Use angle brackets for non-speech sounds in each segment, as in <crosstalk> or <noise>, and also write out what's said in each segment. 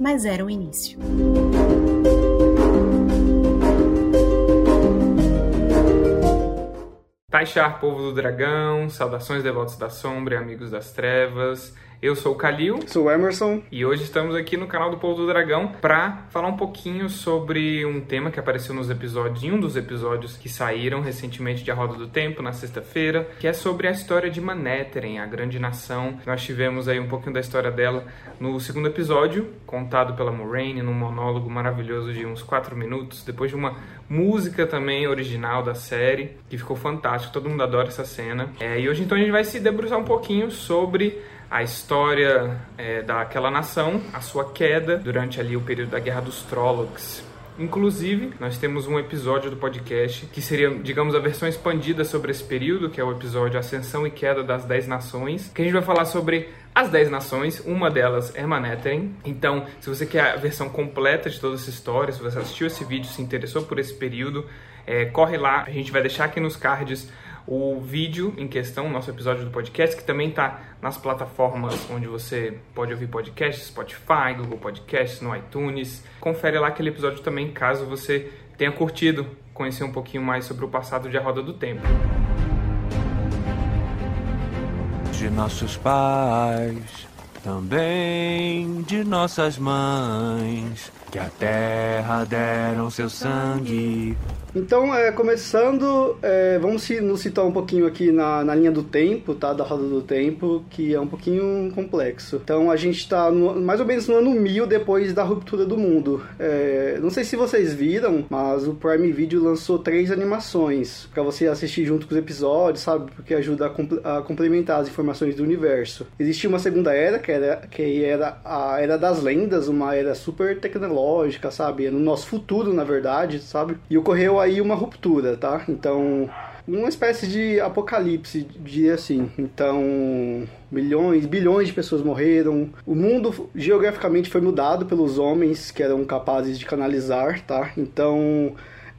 mas era o início. Taixar, povo do dragão, saudações devotos da sombra e amigos das trevas. Eu sou o Kalil. Sou o Emerson. E hoje estamos aqui no canal do Povo do Dragão para falar um pouquinho sobre um tema que apareceu nos episódios, em um dos episódios que saíram recentemente de A Roda do Tempo, na sexta-feira, que é sobre a história de Manetheren, a grande nação. Nós tivemos aí um pouquinho da história dela no segundo episódio, contado pela Moraine, num monólogo maravilhoso de uns quatro minutos, depois de uma música também original da série, que ficou fantástico, todo mundo adora essa cena. É, e hoje então a gente vai se debruçar um pouquinho sobre a história é, daquela nação, a sua queda durante ali o período da Guerra dos Trollocs. Inclusive, nós temos um episódio do podcast que seria, digamos, a versão expandida sobre esse período, que é o episódio Ascensão e Queda das Dez Nações, que a gente vai falar sobre as Dez Nações, uma delas é Manetheren. Então, se você quer a versão completa de toda essa história, se você assistiu esse vídeo, se interessou por esse período, é, corre lá, a gente vai deixar aqui nos cards o vídeo em questão, nosso episódio do podcast, que também está nas plataformas onde você pode ouvir podcasts, Spotify, Google Podcasts, no iTunes. Confere lá aquele episódio também, caso você tenha curtido conhecer um pouquinho mais sobre o passado de A Roda do Tempo. De nossos pais, também de nossas mães, que a terra deram seu sangue então, é, começando, é, vamos nos citar um pouquinho aqui na, na linha do tempo, tá? Da roda do tempo, que é um pouquinho complexo. Então, a gente está mais ou menos no ano 1000 depois da ruptura do mundo. É, não sei se vocês viram, mas o Prime Video lançou três animações para você assistir junto com os episódios, sabe? Porque ajuda a, compl a, complementar as informações do universo. Existia uma segunda era, que era, que era a Era das Lendas, uma era super tecnológica, sabe? No nosso futuro, na verdade, sabe? E ocorreu aí uma ruptura, tá? Então, uma espécie de apocalipse, diria assim. Então, milhões, bilhões de pessoas morreram. O mundo geograficamente foi mudado pelos homens que eram capazes de canalizar, tá? Então,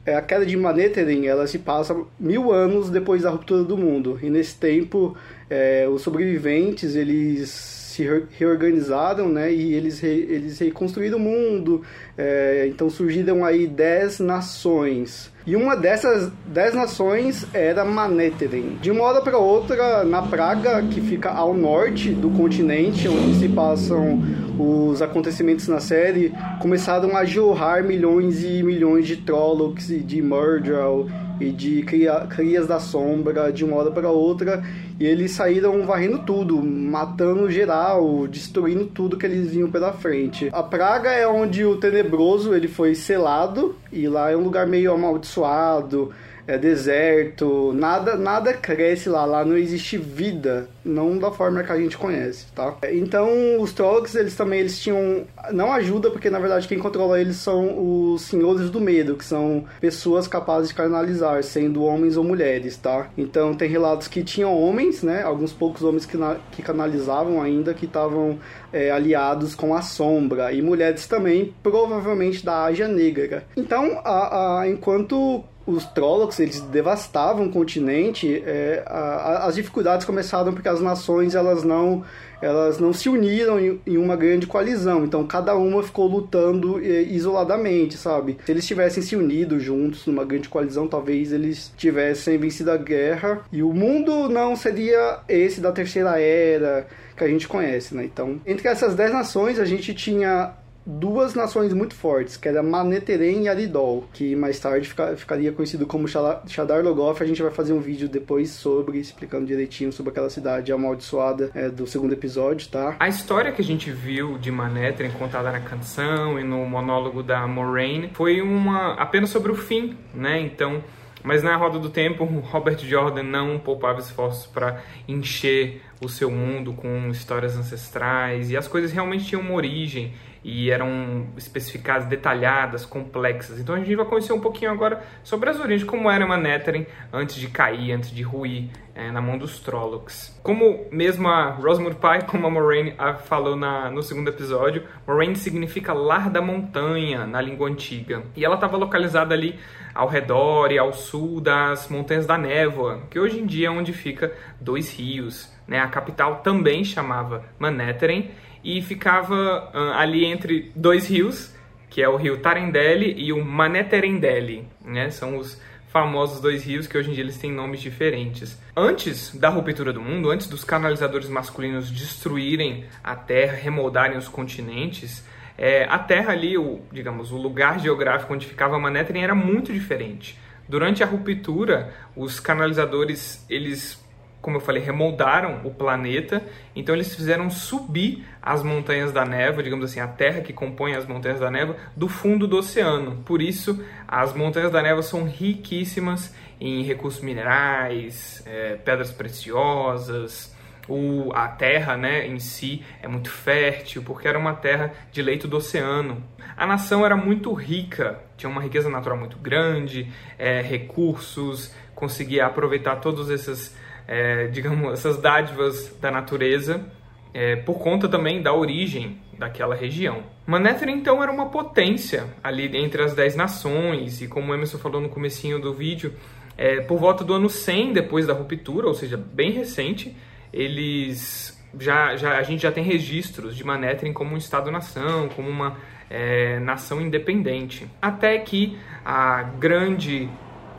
é, a queda de Manetheren, ela se passa mil anos depois da ruptura do mundo. E nesse tempo, é, os sobreviventes, eles se reorganizaram, né? E eles, re, eles reconstruíram o mundo. É, então surgiram aí dez nações. E uma dessas dez nações era Manetheren. De uma hora para outra, na Praga, que fica ao norte do continente, onde se passam os acontecimentos na série, começaram a jorrar milhões e milhões de Trollocs e de Murdral e de cria, crias da sombra de uma hora para outra e eles saíram varrendo tudo, matando geral, destruindo tudo que eles vinham pela frente. A praga é onde o tenebroso ele foi selado e lá é um lugar meio amaldiçoado é deserto, nada nada cresce lá, lá não existe vida, não da forma que a gente conhece, tá? Então os Trollocs, eles também eles tinham não ajuda porque na verdade quem controla eles são os senhores do medo, que são pessoas capazes de canalizar, sendo homens ou mulheres, tá? Então tem relatos que tinham homens, né? Alguns poucos homens que, na, que canalizavam ainda que estavam é, aliados com a sombra e mulheres também, provavelmente da Ásia Negra. Então, a, a, enquanto os Trollocs eles devastavam o continente, é, a, a, as dificuldades começaram porque as nações elas não elas não se uniram em, em, uma grande coalizão, então cada uma ficou lutando é, isoladamente, sabe? Se eles tivessem se unido juntos numa grande coalizão, talvez eles tivessem vencido a guerra e o mundo não seria esse da Terceira Era que a gente conhece, né? Então, entre essas dez nações, a gente tinha duas nações muito fortes, que era Maneteren e Aridol, que mais tarde fica, ficaria conhecido como Shadar Logoth. A gente vai fazer um vídeo depois sobre, explicando direitinho sobre aquela cidade amaldiçoada é, do segundo episódio, tá? A história que a gente viu de Maneteren contada na canção e no monólogo da Moraine foi uma apenas sobre o fim, né? Então mas na roda do tempo, Robert Jordan não poupava esforços para encher o seu mundo com histórias ancestrais e as coisas realmente tinham uma origem e eram especificadas, detalhadas, complexas. Então a gente vai conhecer um pouquinho agora sobre as origens, como era Manetheren antes de cair, antes de ruir é, na mão dos Trollocs. Como mesmo a Rosamund Pike, como a Moraine falou na, no segundo episódio, Moraine significa lar da montanha na língua antiga. E ela estava localizada ali ao redor e ao sul das Montanhas da Névoa, que hoje em dia é onde fica Dois Rios. Né? A capital também chamava Manetheren e ficava uh, ali entre dois rios, que é o rio Tarendele e o Maneterendele, né? São os famosos dois rios que hoje em dia eles têm nomes diferentes. Antes da ruptura do mundo, antes dos canalizadores masculinos destruírem a Terra, remoldarem os continentes, é, a Terra ali, o, digamos, o lugar geográfico onde ficava Manhattan era muito diferente. Durante a ruptura, os canalizadores eles como eu falei, remoldaram o planeta, então eles fizeram subir as montanhas da névoa, digamos assim, a terra que compõe as montanhas da névoa, do fundo do oceano. Por isso, as montanhas da névoa são riquíssimas em recursos minerais, é, pedras preciosas, o, a terra né, em si é muito fértil, porque era uma terra de leito do oceano. A nação era muito rica, tinha uma riqueza natural muito grande, é, recursos, conseguia aproveitar todos esses é, digamos, essas dádivas da natureza é, por conta também da origem daquela região. Manetheren então era uma potência ali entre as dez nações e como o Emerson falou no comecinho do vídeo, é, por volta do ano 100 depois da ruptura, ou seja, bem recente, eles já, já a gente já tem registros de Manetheren como um estado-nação, como uma é, nação independente, até que a grande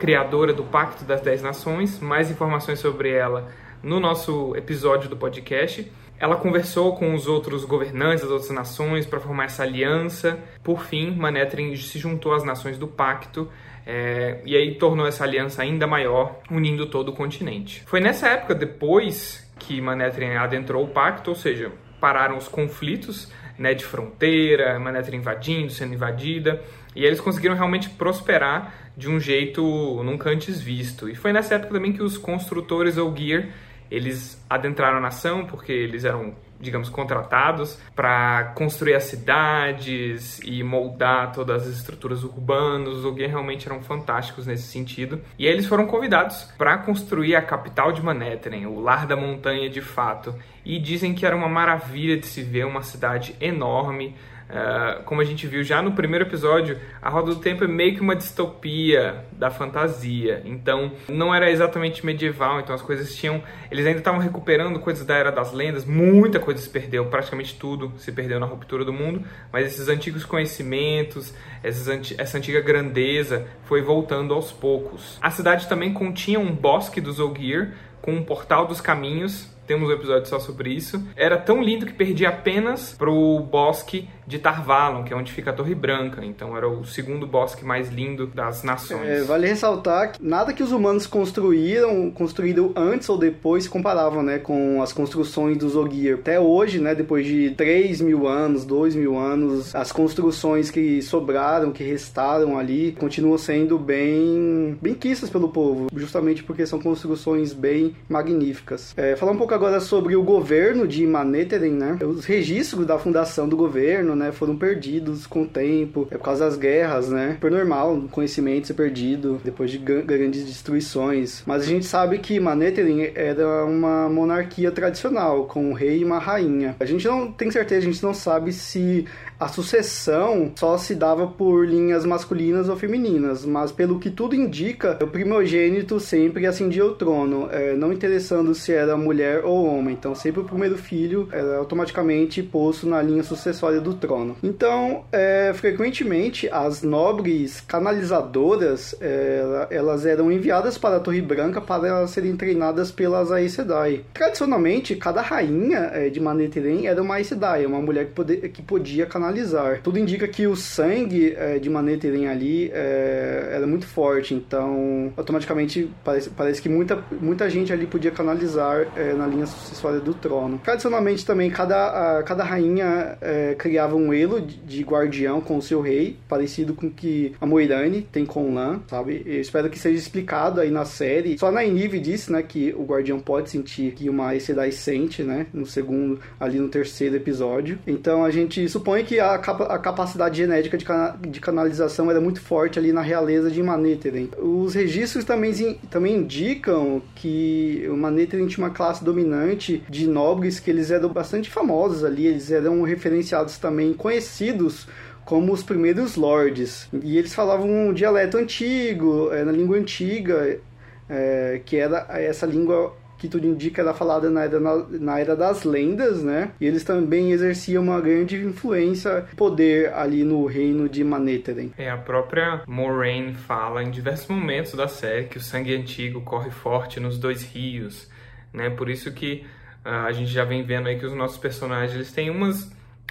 criadora do Pacto das Dez Nações. Mais informações sobre ela no nosso episódio do podcast. Ela conversou com os outros governantes das outras nações para formar essa aliança. Por fim, Manetrin se juntou às nações do Pacto é, e aí tornou essa aliança ainda maior, unindo todo o continente. Foi nessa época, depois que Manetrin adentrou o Pacto, ou seja, pararam os conflitos né, de fronteira, Manetrin invadindo, sendo invadida, e eles conseguiram realmente prosperar de um jeito nunca antes visto. E foi nessa época também que os construtores Ogier eles adentraram a nação porque eles eram, digamos, contratados para construir as cidades e moldar todas as estruturas urbanas. Os Ogier realmente eram fantásticos nesse sentido. E eles foram convidados para construir a capital de Manhattan, o lar da montanha de fato. E dizem que era uma maravilha de se ver uma cidade enorme, Uh, como a gente viu já no primeiro episódio, a Roda do Tempo é meio que uma distopia da fantasia. Então, não era exatamente medieval, então as coisas tinham. Eles ainda estavam recuperando coisas da Era das Lendas, muita coisa se perdeu, praticamente tudo se perdeu na ruptura do mundo, mas esses antigos conhecimentos, esses, essa antiga grandeza foi voltando aos poucos. A cidade também continha um bosque dos Ogier com um portal dos caminhos temos um episódio só sobre isso. Era tão lindo que perdi apenas pro bosque de Tarvalon, que é onde fica a Torre Branca. Então era o segundo bosque mais lindo das nações. É, vale ressaltar que nada que os humanos construíram, construíram antes ou depois, se comparavam né, com as construções dos Ogier. Até hoje, né, depois de 3 mil anos, 2 mil anos, as construções que sobraram, que restaram ali, continuam sendo bem, bem quistas pelo povo, justamente porque são construções bem magníficas. É, falar um pouco agora sobre o governo de Maneteren, né? Os registros da fundação do governo, né, foram perdidos com o tempo, é por causa das guerras, né? Super normal, o conhecimento ser perdido depois de grandes destruições. Mas a gente sabe que Maneteren era uma monarquia tradicional, com um rei e uma rainha. A gente não tem certeza, a gente não sabe se a sucessão só se dava por linhas masculinas ou femininas, mas pelo que tudo indica, o primogênito sempre ascendia ao trono, é, não interessando se era mulher ou homem. Então, sempre o primeiro filho era automaticamente posto na linha sucessória do trono. Então, é, frequentemente, as nobres canalizadoras é, elas eram enviadas para a Torre Branca para serem treinadas pelas Aes Sedai. Tradicionalmente, cada rainha é, de Maneteren era uma Aes Sedai, uma mulher que, poder, que podia canalizar. Tudo indica que o sangue é, de Maneteren ali é, era muito forte, então automaticamente parece, parece que muita, muita gente ele podia canalizar é, na linha sucessória do trono. Tradicionalmente também cada, cada rainha é, criava um elo de, guardião com o seu rei, parecido com que a Moirane tem com Lan, sabe? Eu espero que seja explicado aí na série. Só na Inive disse, né, que o guardião pode sentir que uma Sedai sente, né, no segundo, ali no terceiro episódio. Então a gente supõe que a, capa, a capacidade genética de, cana, de canalização era muito forte ali na realeza de Manetheren. Os registros também, também indicam que o Manetheren tinha uma classe dominante de nobres que eles eram bastante famosos ali, eles eram referenciados também, conhecidos como os primeiros lords. E eles falavam um dialeto antigo, é, na língua antiga, é, que era essa língua que tudo indica era falada na era, na, na, era das lendas, né? E eles também exerciam uma grande influência, poder ali no reino de Manetheren. É, a própria Moraine fala em diversos momentos da série que o sangue antigo corre forte nos dois rios, né? Por isso que uh, a gente já vem vendo aí que os nossos personagens eles têm umas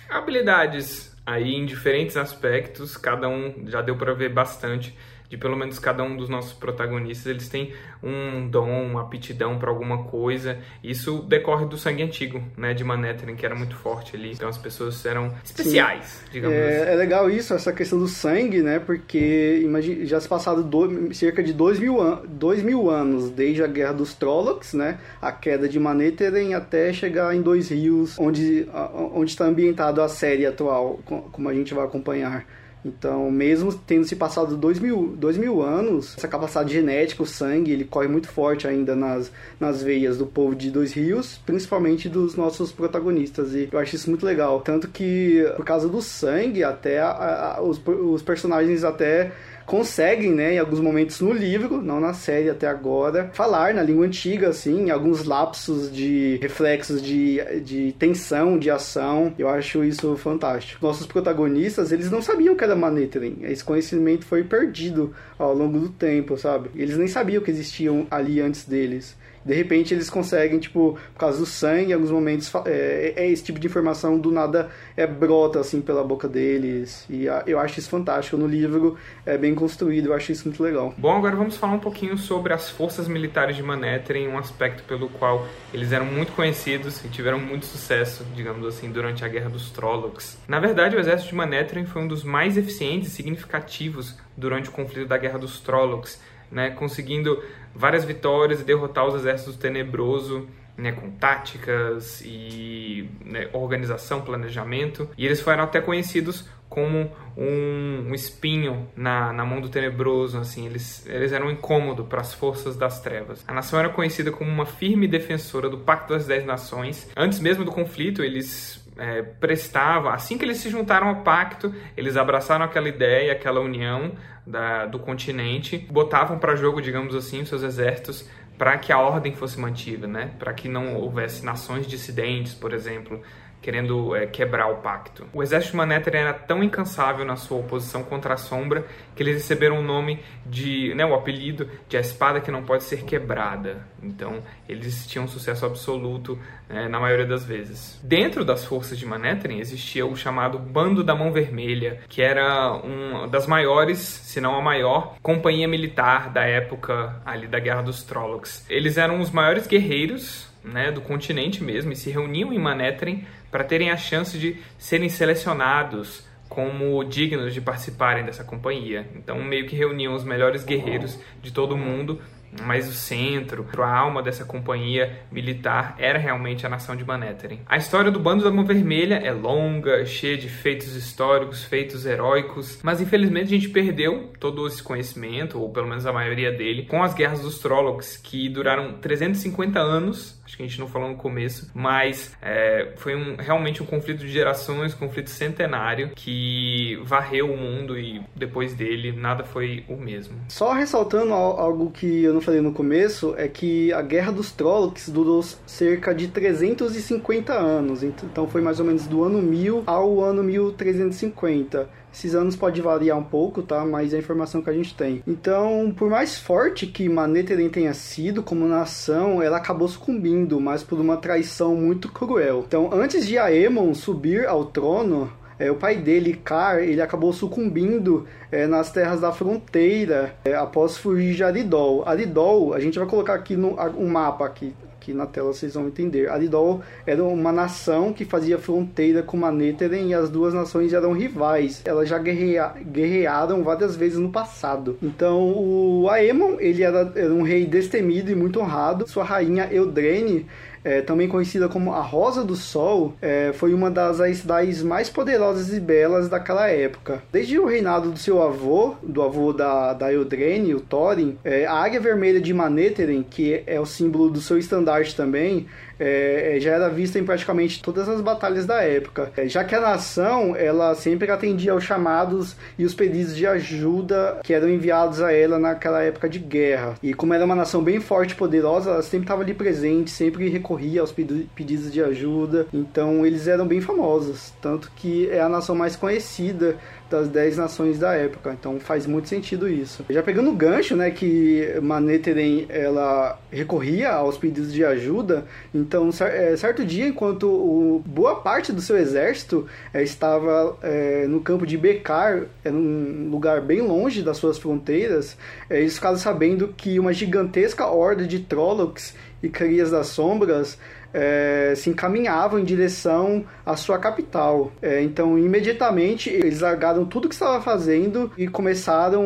habilidades aí em diferentes aspectos, cada um já deu para ver bastante de pelo menos cada um dos nossos protagonistas, eles têm um dom, uma aptidão para alguma coisa. Isso decorre do sangue antigo, né, de Manhattan, que era muito forte ali. Então as pessoas eram especiais, Sim. digamos é, assim. É legal isso, essa questão do sangue, né, porque imagine, já se passaram do, cerca de dois mil, an dois mil anos, desde a Guerra dos Trollocs, né, a queda de Manhattan até chegar em Dois Rios, onde, onde está ambientado a série atual, como a gente vai acompanhar. Então, mesmo tendo se passado dois mil, dois mil anos, essa capacidade genética, o sangue, ele corre muito forte ainda nas, nas veias do povo de Dois Rios, principalmente dos nossos protagonistas. E eu acho isso muito legal. Tanto que, por causa do sangue, até a, a, os, os personagens até conseguem, né, em alguns momentos no livro, não na série até agora, falar na língua antiga, assim, alguns lapsos de reflexos de, de tensão, de ação. Eu acho isso fantástico. Nossos protagonistas, eles não sabiam que era Manetheren. Esse conhecimento foi perdido ao longo do tempo, sabe? Eles nem sabiam que existiam ali antes deles de repente eles conseguem, tipo, por causa do sangue, em alguns momentos é, é, esse tipo de informação do nada é brota assim pela boca deles. E a, eu acho isso fantástico. No livro é bem construído, eu acho isso muito legal. Bom, agora vamos falar um pouquinho sobre as forças militares de Manhattan, um aspecto pelo qual eles eram muito conhecidos e tiveram muito sucesso, digamos assim, durante a Guerra dos Trollocs. Na verdade, o exército de Manhattan foi um dos mais eficientes e significativos durante o conflito da Guerra dos Trollocs né, conseguindo várias vitórias e derrotar os exércitos tenebroso, né, com táticas e né, organização, planejamento. E eles foram até conhecidos como um, um espinho na, na mão do tenebroso, assim, eles, eles eram um incômodo para as forças das trevas. A nação era conhecida como uma firme defensora do Pacto das Dez Nações. Antes mesmo do conflito, eles é, prestavam, assim que eles se juntaram ao pacto, eles abraçaram aquela ideia, aquela união da, do continente, botavam para jogo, digamos assim, seus exércitos para que a ordem fosse mantida, né? Para que não houvesse nações dissidentes, por exemplo, querendo é, quebrar o pacto. O exército de Manhattan era tão incansável na sua oposição contra a sombra que eles receberam o nome de, né, o apelido de a espada que não pode ser quebrada. Então, eles tinham sucesso absoluto né, na maioria das vezes. Dentro das forças de Manhattan existia o chamado Bando da Mão Vermelha, que era uma das maiores, se não a maior, companhia militar da época ali da Guerra dos Trollocs. Eles eram os maiores guerreiros né, do continente mesmo e se reuniam em Manhattan para terem a chance de serem selecionados como dignos de participarem dessa companhia. Então, meio que reuniam os melhores guerreiros de todo o mundo mas o centro, a alma dessa companhia militar era realmente a nação de Manhattan. A história do Bando da Mão Vermelha é longa, cheia de feitos históricos, feitos heróicos, mas infelizmente a gente perdeu todo esse conhecimento, ou pelo menos a maioria dele, com as guerras dos Trollocs, que duraram 350 anos, acho que a gente não falou no começo, mas é, foi um, realmente um conflito de gerações, um conflito centenário, que varreu o mundo e depois dele nada foi o mesmo. Só ressaltando algo que eu não falei no começo, é que a Guerra dos Trollocs durou cerca de 350 anos, então foi mais ou menos do ano 1000 ao ano 1350. Esses anos pode variar um pouco, tá? Mas é a informação que a gente tem. Então, por mais forte que Manetheren tenha sido como nação, ela acabou sucumbindo, mas por uma traição muito cruel. Então, antes de Aemon subir ao trono, É, o pai dele, Car, ele acabou sucumbindo é, nas terras da fronteira é, após fugir de Aridol. Aridol, a gente vai colocar aqui no um mapa aqui Aqui na tela vocês vão entender. Aridol era uma nação que fazia fronteira com Manetheren e as duas nações eram rivais. Elas já guerreia, guerrearam várias vezes no passado. Então o Aemon, ele era, era um rei destemido e muito honrado. Sua rainha Eudrene é, também conhecida como a Rosa do Sol, é, foi uma das cidades mais poderosas e belas daquela época. Desde o reinado do seu avô, do avô da, da Eudrene, o Thorin, é, a Águia Vermelha de Manetheren, que é o símbolo do seu estandarte também, é, é, já era vista em praticamente todas as batalhas da época, é, já que a nação ela sempre atendia aos chamados e os pedidos de ajuda que eram enviados a ela naquela época de guerra. E como era uma nação bem forte e poderosa, ela sempre estava ali presente, sempre recorria aos pedidos de ajuda. Então eles eram bem famosos, tanto que é a nação mais conhecida das 10 nações da época. Então faz muito sentido isso. Já pegando o gancho, né, que Maneteren ela recorria aos pedidos de ajuda, então é, certo dia, enquanto o, boa parte do seu exército é, estava é, no campo de Bekar, era um lugar bem longe das suas fronteiras, é, eles ficaram sabendo que uma gigantesca horda de Trollocs e Crias das Sombras é, se encaminhavam em direção à sua capital. É, então, imediatamente, eles largaram tudo que estava fazendo e começaram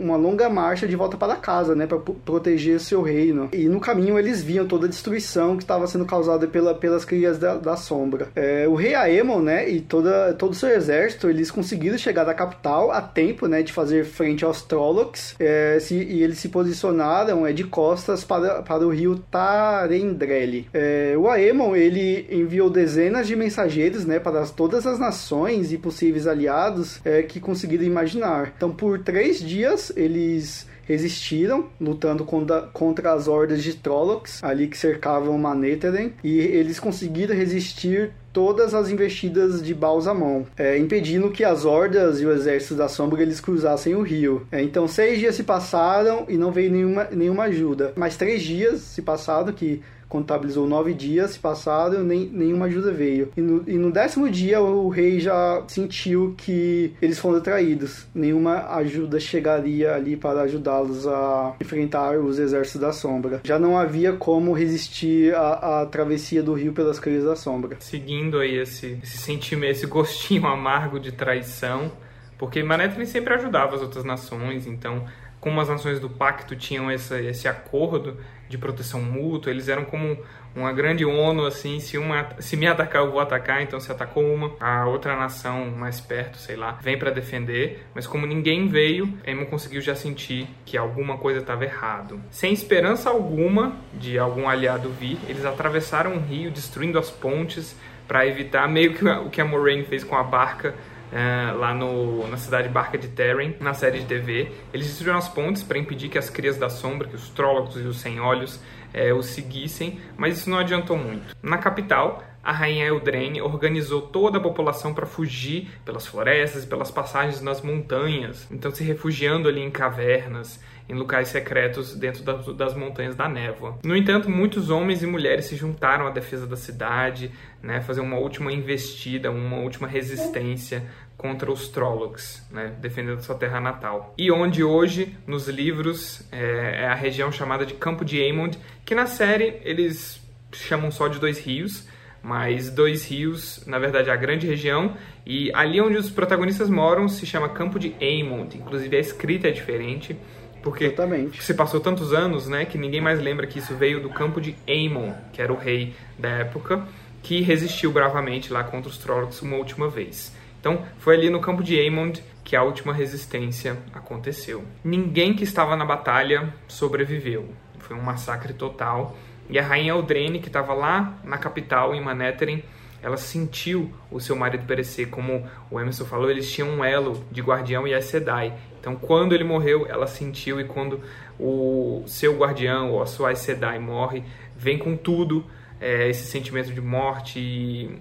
uma longa marcha de volta para casa, né, para proteger seu reino. E no caminho eles viam toda a destruição que estava sendo causada pela, pelas crias da, da sombra. É, o rei Aemon, né, e toda, todo o seu exército, eles conseguiram chegar da capital a tempo, né, de fazer frente aos Trollocs, é, se, e eles se posicionaram é, de costas para, para o rio Tarendrele. É, o Aemon, ele enviou dezenas de mensageiros, né, para todas as nações e possíveis aliados é, que conseguiram imaginar. Então, por três dias, eles resistiram, lutando contra, contra as hordas de Trollocs, ali que cercavam Manetheren, e eles conseguiram resistir todas as investidas de Balsamon, é, impedindo que as hordas e o exército da sombra eles cruzassem o rio. É, então seis dias se passaram e não veio nenhuma, nenhuma ajuda. Mais três dias se passaram que contabilizou nove dias se passaram, nem, nenhuma ajuda veio. E no, e no, décimo dia o rei já sentiu que eles foram traídos. Nenhuma ajuda chegaria ali para ajudá-los a enfrentar os exércitos da sombra. Já não havia como resistir à, travessia do rio pelas crias da sombra. Seguindo aí esse, esse sentimento, esse gostinho amargo de traição, porque Manetrin sempre ajudava as outras nações, então como as nações do pacto tinham essa, esse acordo de proteção mútua, eles eram como uma grande ONU, assim, se uma se me atacar eu vou atacar, então se atacou uma, a outra nação mais perto, sei lá, vem para defender, mas como ninguém veio, Aemon conseguiu já sentir que alguma coisa estava errado. Sem esperança alguma de algum aliado vir, eles atravessaram o rio, destruindo as pontes para evitar meio que o que a Moraine fez com a barca é, lá no, na cidade Barca de Terren, na série de TV. Eles destruíram as pontes para impedir que as crias da sombra, que os Trólogos e os Sem-Olhos é, os seguissem, mas isso não adiantou muito. Na capital, a rainha Eudrene organizou toda a população para fugir pelas florestas e pelas passagens nas montanhas, então se refugiando ali em cavernas, em locais secretos dentro das, das montanhas da névoa. No entanto, muitos homens e mulheres se juntaram à defesa da cidade, né, fazer uma última investida, uma última resistência contra os Trollocs, né, defendendo sua terra natal. E onde hoje, nos livros, é, é a região chamada de Campo de Aemond, que na série eles chamam só de Dois Rios, mas Dois Rios, na verdade, é a grande região, e ali onde os protagonistas moram se chama Campo de Aemond, inclusive a escrita é diferente, porque Exatamente. se passou tantos anos, né, que ninguém mais lembra que isso veio do campo de Aemon, que era o rei da época, que resistiu bravamente lá contra os Trollocs uma última vez. Então, foi ali no campo de Aemond que a última resistência aconteceu. Ninguém que estava na batalha sobreviveu. Foi um massacre total. E a rainha Eldrene, que estava lá na capital, em Manetheren, ela sentiu o seu marido perecer. Como o Emerson falou, eles tinham um elo de guardião e Aes Sedai. Então, quando ele morreu, ela sentiu, e quando o seu guardião ou a sua Sedai morre, vem com tudo é, esse sentimento de morte e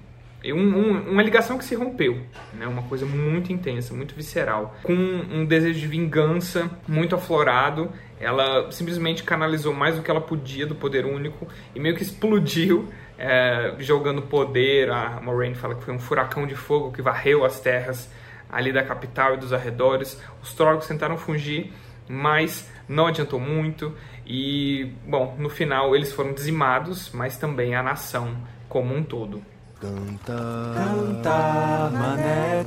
um, um, uma ligação que se rompeu, né? Uma coisa muito intensa, muito visceral, com um desejo de vingança muito aflorado. Ela simplesmente canalizou mais do que ela podia do poder único e meio que explodiu é, jogando poder. A Moraine fala que foi um furacão de fogo que varreu as terras ali da capital e dos arredores. Os Trollocs tentaram fugir, mas não adiantou muito. E, bom, no final eles foram dizimados, mas também a nação como um todo. Cantar, cantar, mané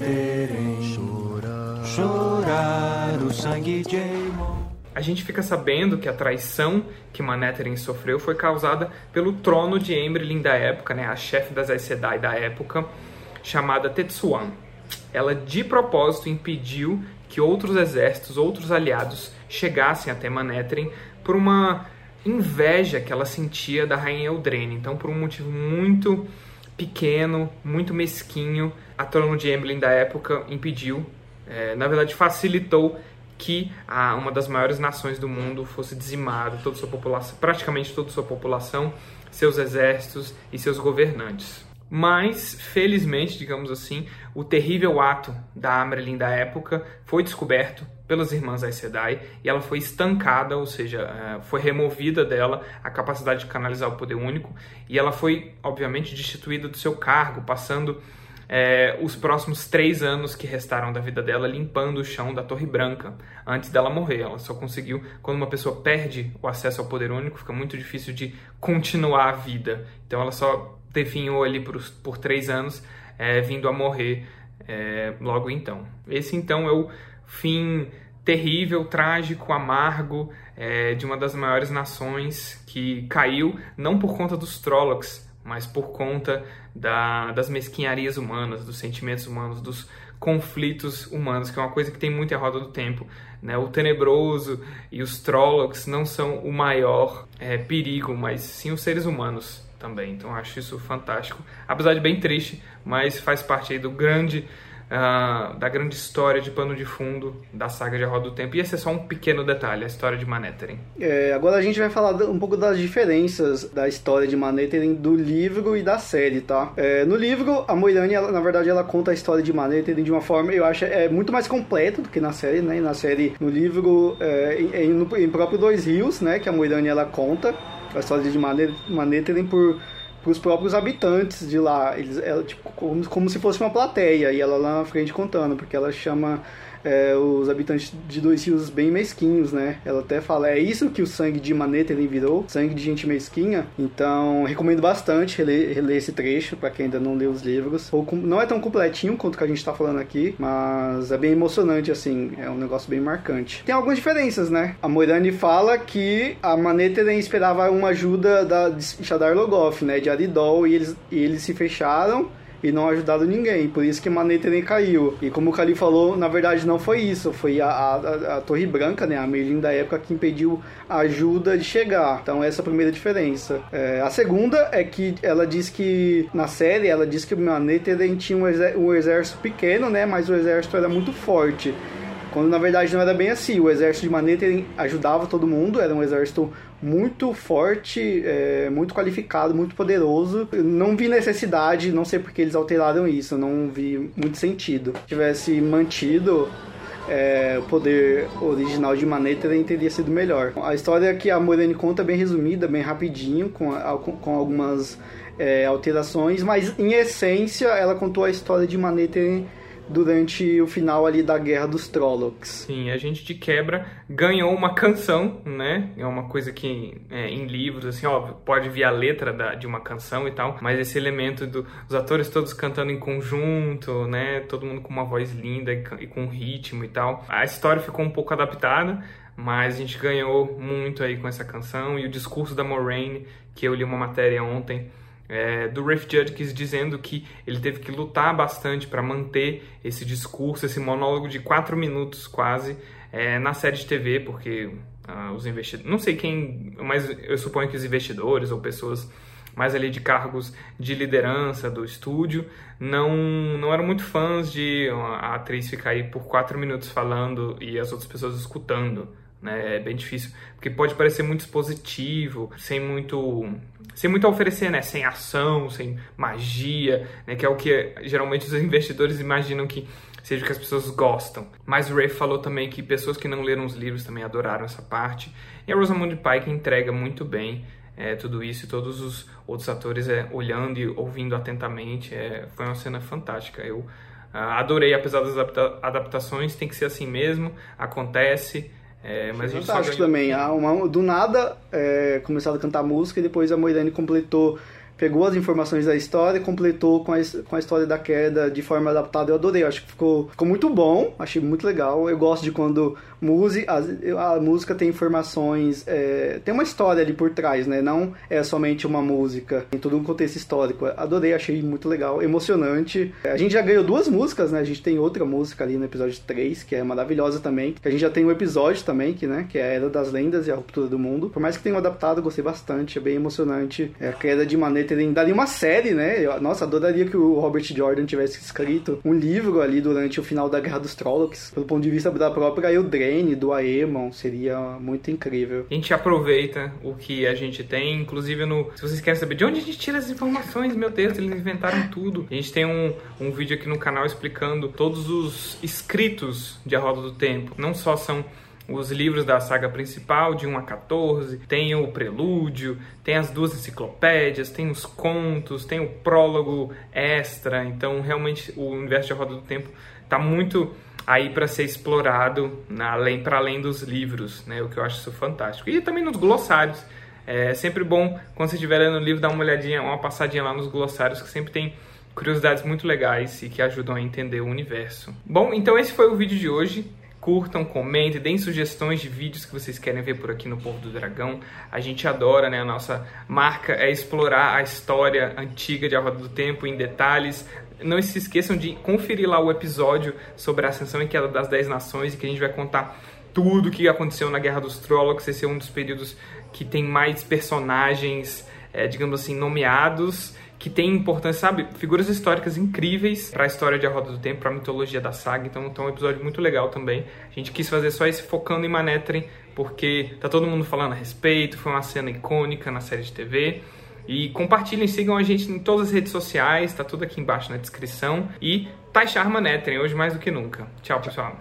chorar, chorar o sangue de Aemon. A gente fica sabendo que a traição que Manetheren sofreu foi causada pelo trono de Emrylin da época, né, a chefe das Aes Sedai da época, chamada Tetsuan. Ela de propósito impediu que outros exércitos, outros aliados chegassem até Manetheren por uma inveja que ela sentia da rainha Eldrene. Então, por um motivo muito pequeno, muito mesquinho, a trono de Emlyn da época impediu, é, na verdade facilitou que a, uma das maiores nações do mundo fosse dizimada, toda sua população, praticamente toda sua população, seus exércitos e seus governantes. Mas, felizmente, digamos assim, o terrível ato da Amrelin da época foi descoberto pelas irmãs Aes Sedai e ela foi estancada, ou seja, é, foi removida dela a capacidade de canalizar o poder único e ela foi, obviamente, destituída do seu cargo, passando é, os próximos três anos que restaram da vida dela limpando o chão da Torre Branca antes dela morrer. Ela só conseguiu, quando uma pessoa perde o acesso ao poder único, fica muito difícil de continuar a vida. Então ela só definhou ali por, por três anos, é, vindo a morrer é, logo então. Esse então é o fim terrível, trágico, amargo é, de uma das maiores nações que caiu não por conta dos Trollocs, mas por conta da, das mesquinharias humanas, dos sentimentos humanos, dos conflitos humanos, que é uma coisa que tem muito em roda do tempo. Né? O tenebroso e os Trollocs não são o maior é, perigo, mas sim os seres humanos também. Então acho isso fantástico, apesar de bem triste, mas faz parte aí do grande uh, da grande história de pano de fundo da saga de A Roda do Tempo. E esse é só um pequeno detalhe, a história de Manetheren. É, agora a gente vai falar um pouco das diferenças da história de Manetheren do livro e da série, tá? É, no livro, a Moirane, ela, na verdade, ela conta a história de Manetheren de uma forma, eu acho, é muito mais completa do que na série, né? Na série, no livro, é, em, em, em próprio Dois Rios, né? Que a Moirane, ela conta a história de Manetheren por os próprios habitantes de lá. Eles, ela, tipo, como, como se fosse uma plateia, e ela lá na frente contando, porque ela chama é, os habitantes de Dois Rios bem mesquinhos, né? Ela até fala, é isso que o sangue de Maneta ele virou, sangue de gente mesquinha. Então, recomendo bastante reler, reler esse trecho para quem ainda não leu os livros. Ou, não é tão completinho quanto que a gente tá falando aqui, mas é bem emocionante, assim, é um negócio bem marcante. Tem algumas diferenças, né? A Moirane fala que a Maneta esperava uma ajuda da, de Shadar Logoth, né? De Aridol, e eles, e eles se fecharam e não ajudaram ninguém. Por isso que Maneteren caiu. E como o Kali falou, na verdade não foi isso. Foi a, a, a Torre Branca, né? A Merlin da época que impediu a ajuda de chegar. Então essa é a primeira diferença. É, a segunda é que ela diz que na série ela diz que o Maneteren tinha um exército pequeno, né? Mas o exército era muito forte. Quando na verdade não era bem assim. O exército de Maneteren ajudava todo mundo, era um exército muito forte, é, muito qualificado, muito poderoso. não vi necessidade, não sei porque eles alteraram isso, não vi muito sentido. Se tivesse mantido é, o poder original de Maneteren teria sido melhor. A história que a Morene conta é bem resumida, bem rapidinho, com, com algumas é, alterações, mas em essência ela contou a história de Maneteren durante o final ali da Guerra dos Trollocs. Sim, a gente de quebra ganhou uma canção, né? É uma coisa que é, em livros, assim, ó, pode vir a letra da, de uma canção e tal, mas esse elemento dos do, atores todos cantando em conjunto, né? Todo mundo com uma voz linda e, e com ritmo e tal. A história ficou um pouco adaptada, mas a gente ganhou muito aí com essa canção e o discurso da Moraine, que eu li uma matéria ontem, é, do Rafe Judkins dizendo que ele teve que lutar bastante para manter esse discurso, esse monólogo de quatro minutos quase é, na série de TV, porque uh, os investidores, não sei quem, mas eu suponho que os investidores ou pessoas mais ali de cargos de liderança do estúdio não não eram muito fãs de a atriz ficar aí por quatro minutos falando e as outras pessoas escutando né? É bem difícil, porque pode parecer muito expositivo, sem muito sem muito a oferecer, né? Sem ação, sem magia, né? Que é o que geralmente os <laughs> investidores imaginam que seja o que as pessoas gostam. Mas Ray falou também que pessoas que não leram os livros também adoraram essa parte. E a Rosamund Pike entrega muito bem é, tudo isso e todos os outros atores é, olhando e ouvindo atentamente. É, foi uma cena fantástica. Eu uh, adorei, apesar das adapta adaptações, tem que ser assim mesmo, acontece. É, mas a gente Fantástico também. Ah, uma, do nada é, começaram a cantar música e depois a Moirane completou pegou as informações da história e completou com a, com a história da queda de forma adaptada. Eu adorei, eu acho que ficou, ficou muito bom, achei muito legal. Eu gosto de quando música, a, a música tem informações, é, tem uma história ali por trás, né? Não é somente uma música, tem todo um contexto histórico. Adorei, achei muito legal, emocionante. A gente já ganhou duas músicas, né? A gente tem outra música ali no episódio 3, que é maravilhosa também. A gente já tem um episódio também, que, né? Que é a Era das Lendas e a Ruptura do Mundo. Por mais que tenham adaptado, gostei bastante, é bem emocionante. É a queda de terem daria uma série, né? Eu, nossa, adoraria que o Robert Jordan tivesse escrito um livro ali durante o final da Guerra dos Trollocs, pelo ponto de vista da própria Eldraine, do Aemon, seria muito incrível. A gente aproveita o que a gente tem, inclusive no... Se vocês querem saber de onde a gente tira as informações, meu Deus, eles inventaram tudo. A gente tem um, um vídeo aqui no canal explicando todos os escritos de A Roda do Tempo. Não só são os livros da saga principal, de 1 a 14, tem o prelúdio, tem as duas enciclopédias, tem os contos, tem o prólogo extra. Então, realmente, o universo de A Roda do Tempo está muito aí para ser explorado na, além para além dos livros, né? O que eu acho isso fantástico. E também nos glossários. É sempre bom quando você estiver lendo livro dar uma olhadinha, uma passadinha lá nos glossários que sempre tem curiosidades muito legais e que ajudam a entender o universo. Bom, então esse foi o vídeo de hoje curtam, comentem, deem sugestões de vídeos que vocês querem ver por aqui no Povo do Dragão. A gente adora, né? A nossa marca é explorar a história antiga de A Roda do Tempo em detalhes. Não se esqueçam de conferir lá o episódio sobre a Ascensão e Queda das Dez Nações, que a gente vai contar tudo o que aconteceu na Guerra dos Trollocs. Esse é um dos períodos que tem mais personagens, é, digamos assim, nomeados que tem importância, sabe? Figuras históricas incríveis para a história de A Roda do Tempo, para a mitologia da saga. Então, então é um episódio muito legal também. A gente quis fazer só esse focando em Manetrin, porque tá todo mundo falando a respeito, foi uma cena icônica na série de TV. E compartilhem, sigam a gente em todas as redes sociais, tá tudo aqui embaixo na descrição. E Taishar Manetrin, hoje mais do que nunca. Tchau, pessoal.